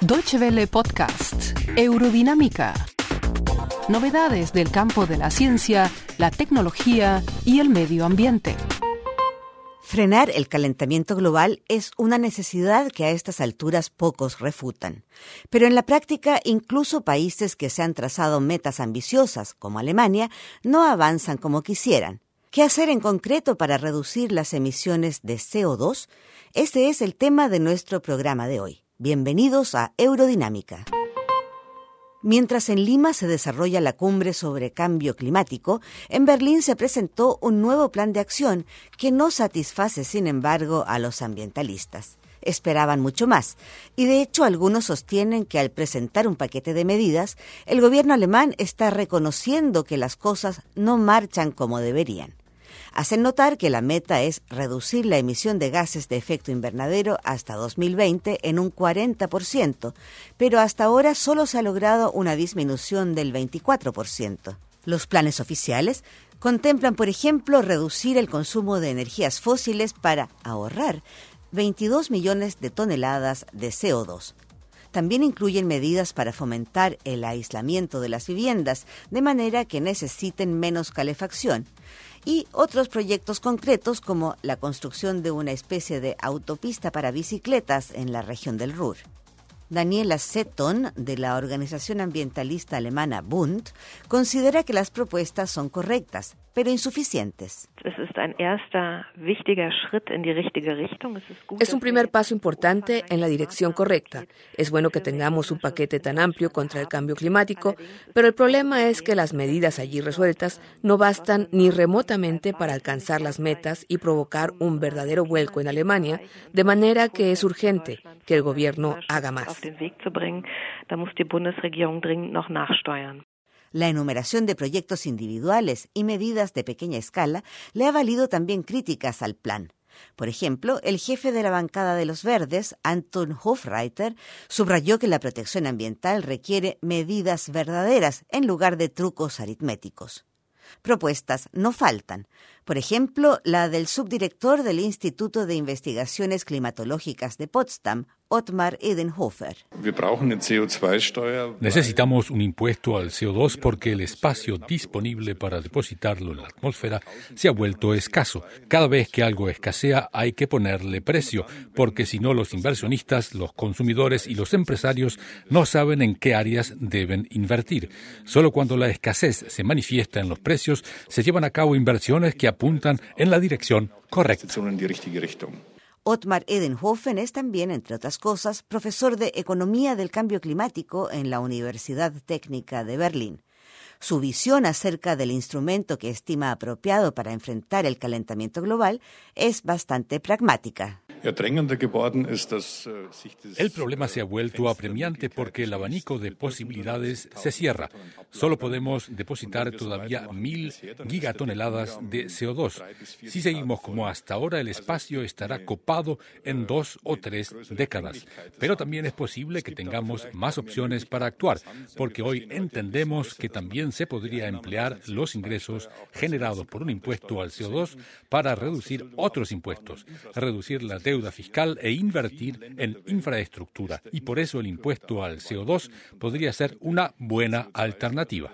Deutsche Welle Podcast, Eurodinámica. Novedades del campo de la ciencia, la tecnología y el medio ambiente. Frenar el calentamiento global es una necesidad que a estas alturas pocos refutan. Pero en la práctica, incluso países que se han trazado metas ambiciosas, como Alemania, no avanzan como quisieran. ¿Qué hacer en concreto para reducir las emisiones de CO2? Este es el tema de nuestro programa de hoy. Bienvenidos a Eurodinámica. Mientras en Lima se desarrolla la cumbre sobre cambio climático, en Berlín se presentó un nuevo plan de acción que no satisface, sin embargo, a los ambientalistas. Esperaban mucho más, y de hecho algunos sostienen que al presentar un paquete de medidas, el gobierno alemán está reconociendo que las cosas no marchan como deberían hacen notar que la meta es reducir la emisión de gases de efecto invernadero hasta 2020 en un 40%, pero hasta ahora solo se ha logrado una disminución del 24%. Los planes oficiales contemplan, por ejemplo, reducir el consumo de energías fósiles para ahorrar 22 millones de toneladas de CO2. También incluyen medidas para fomentar el aislamiento de las viviendas, de manera que necesiten menos calefacción y otros proyectos concretos como la construcción de una especie de autopista para bicicletas en la región del Ruhr. Daniela Setton, de la organización ambientalista alemana Bund, considera que las propuestas son correctas, pero insuficientes. Es un primer paso importante en la dirección correcta. Es bueno que tengamos un paquete tan amplio contra el cambio climático, pero el problema es que las medidas allí resueltas no bastan ni remotamente para alcanzar las metas y provocar un verdadero vuelco en Alemania, de manera que es urgente que el gobierno haga más. La enumeración de proyectos individuales y medidas de pequeña escala le ha valido también críticas al plan. Por ejemplo, el jefe de la bancada de los Verdes, Anton Hofreiter, subrayó que la protección ambiental requiere medidas verdaderas en lugar de trucos aritméticos. Propuestas no faltan. Por ejemplo, la del subdirector del Instituto de Investigaciones Climatológicas de Potsdam, Ottmar Edenhofer. Necesitamos un impuesto al CO2 porque el espacio disponible para depositarlo en la atmósfera se ha vuelto escaso. Cada vez que algo escasea hay que ponerle precio, porque si no los inversionistas, los consumidores y los empresarios no saben en qué áreas deben invertir. Solo cuando la escasez se manifiesta en los precios se llevan a cabo inversiones que apuntan en la dirección correcta. Ottmar Edenhofen es también, entre otras cosas, profesor de Economía del Cambio Climático en la Universidad Técnica de Berlín. Su visión acerca del instrumento que estima apropiado para enfrentar el calentamiento global es bastante pragmática. Äh, el problema se ha vuelto apremiante porque el abanico de posibilidades se cierra. Solo podemos depositar todavía mil gigatoneladas de CO2. Si seguimos como hasta ahora, el espacio estará copado en dos o tres décadas. Pero también es posible que tengamos más opciones para actuar, porque hoy entendemos que también se podría emplear los ingresos generados por un impuesto al CO2 para reducir otros impuestos, reducir la deuda fiscal e invertir en infraestructura. Y por eso el impuesto al CO2 podría ser una buena alternativa.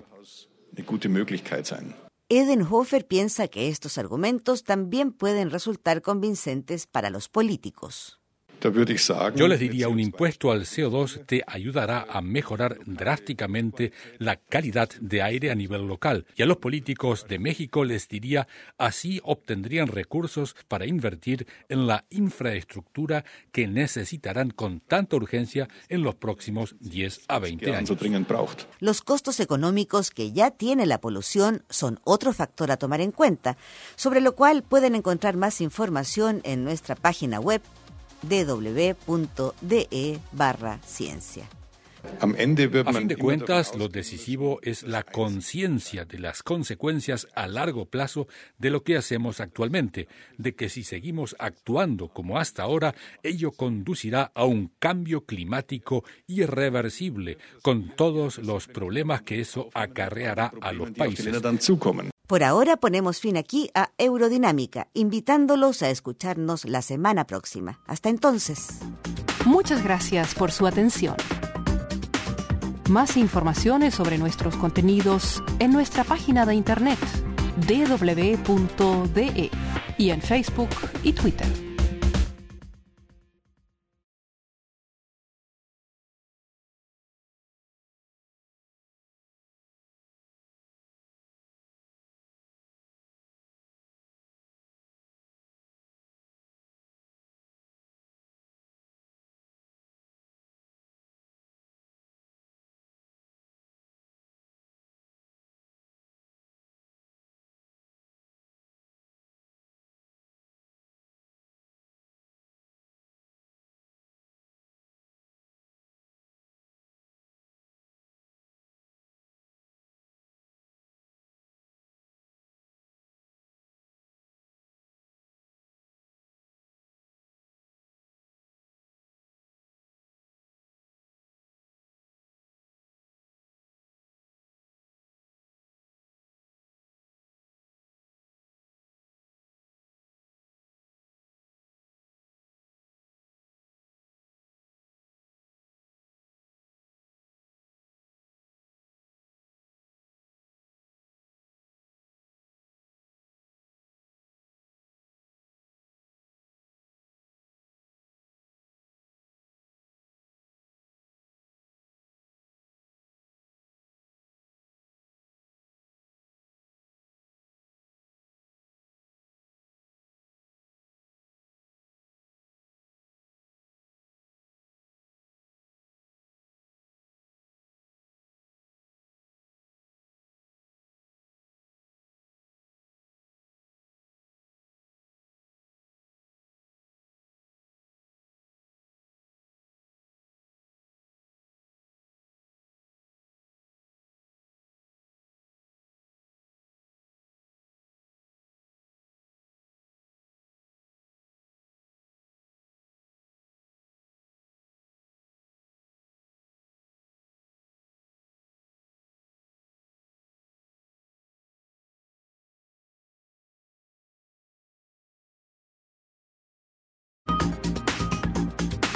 Edenhofer piensa que estos argumentos también pueden resultar convincentes para los políticos. Yo les diría, un impuesto al CO2 te ayudará a mejorar drásticamente la calidad de aire a nivel local. Y a los políticos de México les diría, así obtendrían recursos para invertir en la infraestructura que necesitarán con tanta urgencia en los próximos 10 a 20 años. Los costos económicos que ya tiene la polución son otro factor a tomar en cuenta, sobre lo cual pueden encontrar más información en nuestra página web www.de barra ciencia. A fin de cuentas, lo decisivo es la conciencia de las consecuencias a largo plazo de lo que hacemos actualmente, de que si seguimos actuando como hasta ahora, ello conducirá a un cambio climático irreversible, con todos los problemas que eso acarreará a los países. Por ahora ponemos fin aquí a Eurodinámica, invitándolos a escucharnos la semana próxima. Hasta entonces. Muchas gracias por su atención. Más informaciones sobre nuestros contenidos en nuestra página de internet www.de y en Facebook y Twitter.